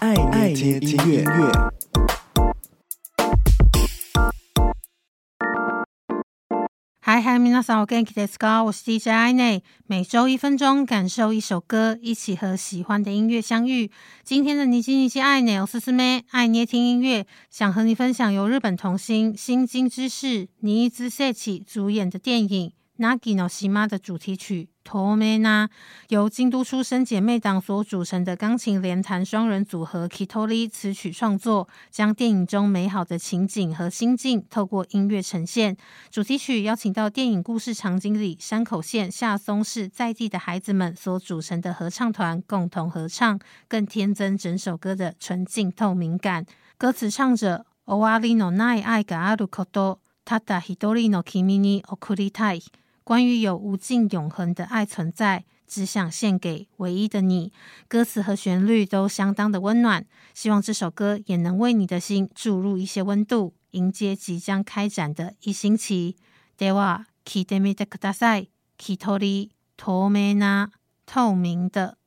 爱捏听音乐。嗨嗨，皆さんお元気ですか？我是 DJ 爱内，每周一分钟，感受一首歌，一起和喜欢的音乐相遇。今天的你叽你叽爱捏，我是思妹，爱捏听音乐，想和你分享由日本童星新津知世、新津世纪主演的电影《凪の岛》的主题曲。 透明な由京都出身姐妹档所组成的钢琴连弹双人组合 Kitori 词曲创作，将电影中美好的情景和心境透过音乐呈现。主题曲邀请到电影故事场景里山口县下松市在地的孩子们所组成的合唱团共同合唱，更添增整首歌的纯净透明感。歌词唱着“终わりのない爱があること、ただ一人の君に赠りたい”。 关于有无尽永恒的爱存在，只想献给唯一的你。歌词和旋律都相当的温暖，希望这首歌也能为你的心注入一些温度，迎接即将开展的一星期。では、闻いてみてください。ひとり、透明な、透明的。